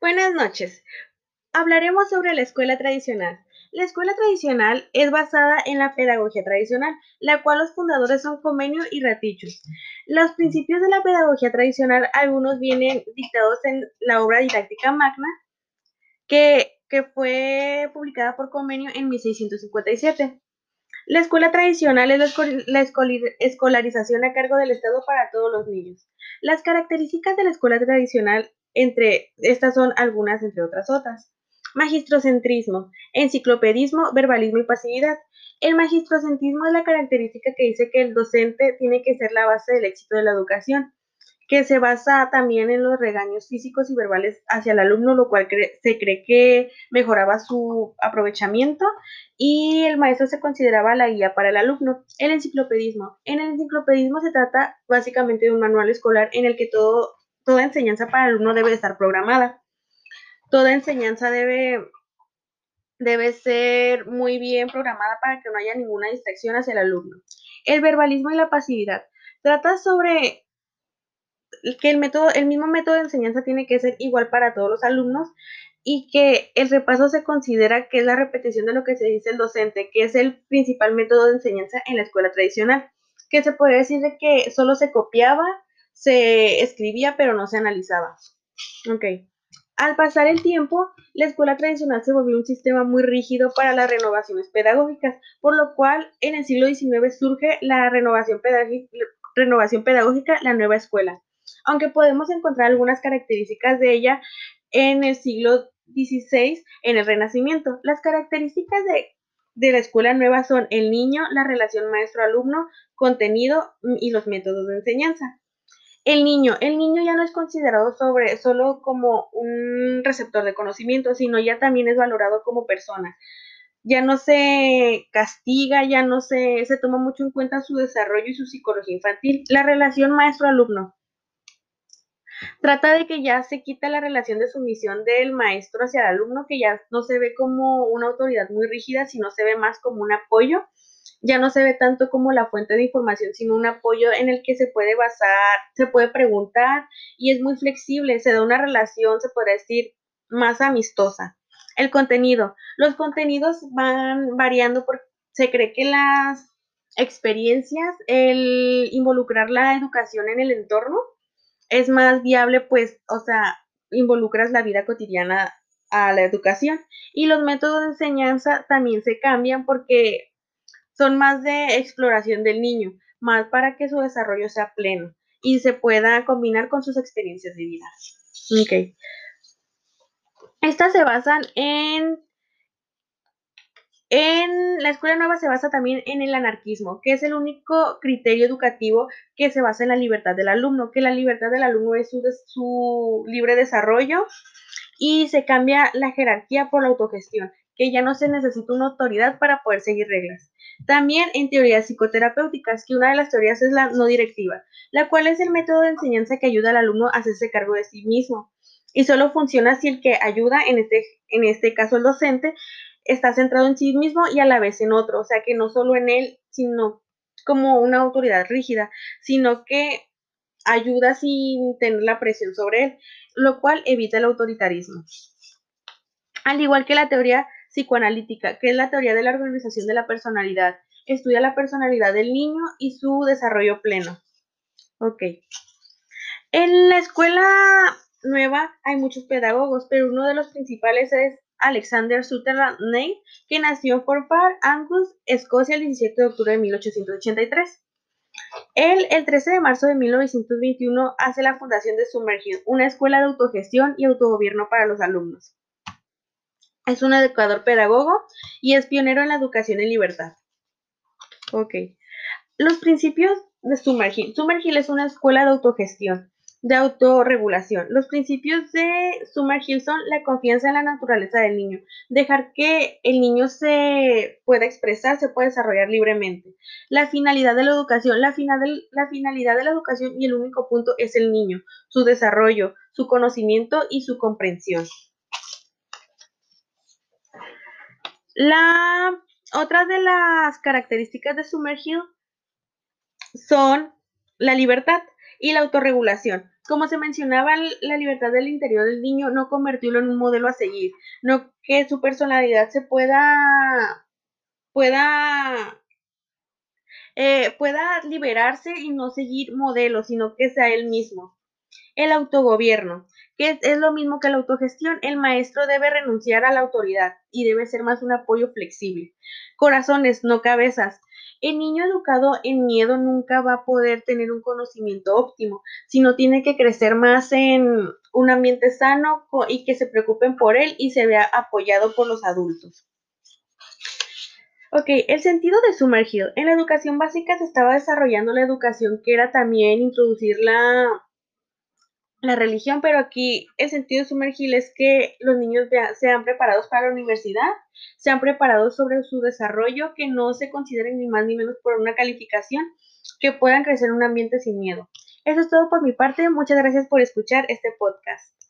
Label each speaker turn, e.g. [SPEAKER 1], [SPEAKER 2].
[SPEAKER 1] Buenas noches. Hablaremos sobre la escuela tradicional. La escuela tradicional es basada en la pedagogía tradicional, la cual los fundadores son Comenio y Ratichus. Los principios de la pedagogía tradicional, algunos vienen dictados en la obra didáctica magna, que, fue publicada por Comenio en 1657. La escuela tradicional es la, escolarización a cargo del Estado para todos los niños. Las características de la escuela tradicional entre estas son algunas entre otras otras. Magistrocentrismo, enciclopedismo, verbalismo y pasividad. El magistrocentrismo es la característica que dice que el docente tiene que ser la base del éxito de la educación, que se basa también en los regaños físicos y verbales hacia el alumno, lo cual se cree que mejoraba su aprovechamiento y el maestro se consideraba la guía para el alumno. El enciclopedismo. En el enciclopedismo se trata básicamente de un manual escolar en el que todo toda enseñanza para el alumno debe estar programada. Toda enseñanza debe, debe ser muy bien programada para que no haya ninguna distracción hacia el alumno. El verbalismo y la pasividad. Trata sobre que el, método, el mismo método de enseñanza tiene que ser igual para todos los alumnos y que el repaso se considera que es la repetición de lo que se dice el docente, que es el principal método de enseñanza en la escuela tradicional, que se puede decir de que solo se copiaba se escribía pero no se analizaba. Ok. Al pasar el tiempo, la escuela tradicional se volvió un sistema muy rígido para las renovaciones pedagógicas, por lo cual en el siglo XIX surge la renovación pedagógica, la nueva escuela. Aunque podemos encontrar algunas características de ella en el siglo XVI, en el Renacimiento. Las características de la escuela nueva son el niño, la relación maestro-alumno, contenido y los métodos de enseñanza. El niño, el niño ya no es considerado sobre solo como un receptor de conocimiento, sino ya también es valorado como persona. Ya no se castiga, ya no se, se toma mucho en cuenta su desarrollo y su psicología infantil. La relación maestro-alumno. Trata de que ya se quita la relación de sumisión del maestro hacia el alumno, que ya no se ve como una autoridad muy rígida, sino se ve más como un apoyo ya no se ve tanto como la fuente de información, sino un apoyo en el que se puede basar, se puede preguntar y es muy flexible, se da una relación, se podría decir, más amistosa. El contenido. Los contenidos van variando porque se cree que las experiencias, el involucrar la educación en el entorno es más viable, pues, o sea, involucras la vida cotidiana a la educación. Y los métodos de enseñanza también se cambian porque son más de exploración del niño, más para que su desarrollo sea pleno y se pueda combinar con sus experiencias de vida. Estas se basan en en la escuela nueva se basa también en el anarquismo, que es el único criterio educativo que se basa en la libertad del alumno, que la libertad del alumno es su, su, libre desarrollo y se cambia la jerarquía por la autogestión, que ya no se necesita una autoridad para poder seguir reglas. También en teorías psicoterapéuticas, que una de las teorías es la no directiva, la cual es el método de enseñanza que ayuda al alumno a hacerse cargo de sí mismo. Y solo funciona si el que ayuda, en este, en este caso el docente, está centrado en sí mismo y a la vez en otro. O sea que no solo en él, sino como una autoridad rígida, sino que ayuda sin tener la presión sobre él, lo cual evita el autoritarismo. Al igual que la teoría psicoanalítica, que es la teoría de la organización de la personalidad. Estudia la personalidad del niño y su desarrollo pleno. Ok. En la escuela nueva hay muchos pedagogos, pero uno de los principales es Alexander Sutherland Ney, que nació en Fort Park, Angus, Escocia, el 17 de octubre de 1883. Él, el 13 de marzo de 1921, hace la fundación de Summerhill, una escuela de autogestión y autogobierno para los alumnos. Es un educador pedagogo y es pionero en la educación en libertad. Ok. Los principios de Summerhill. Summerhill es una escuela de autogestión, de autorregulación. Los principios de Summerhill son la confianza en la naturaleza del niño, dejar que el niño se pueda expresar, se pueda desarrollar libremente. La finalidad de la educación, la finalidad de la educación y el único punto es el niño, su desarrollo, su conocimiento y su comprensión. La otra de las características de Summerhill son la libertad, Y la autorregulación. Como se mencionaba, la libertad del interior del niño no convertirlo en un modelo a seguir, no que su personalidad se pueda pueda eh, pueda liberarse y no seguir modelos, sino que sea él mismo. El autogobierno, que es, lo mismo que la autogestión. El maestro debe renunciar a la autoridad y debe ser más un apoyo flexible. Corazones, no cabezas. El niño educado en miedo nunca va a poder tener un conocimiento óptimo, sino tiene que crecer más en un ambiente sano y que se preocupen por él y se vea apoyado por los adultos. Ok, el sentido de sumergido. En la educación básica se estaba desarrollando la educación que era también introducir la, la religión, pero aquí el sentido de sumergir es que los niños sean preparados para la universidad, sean preparados sobre su desarrollo, que no se consideren ni más ni menos por una calificación, que puedan crecer en un ambiente sin miedo. Eso es todo por mi parte. Muchas gracias por escuchar este podcast.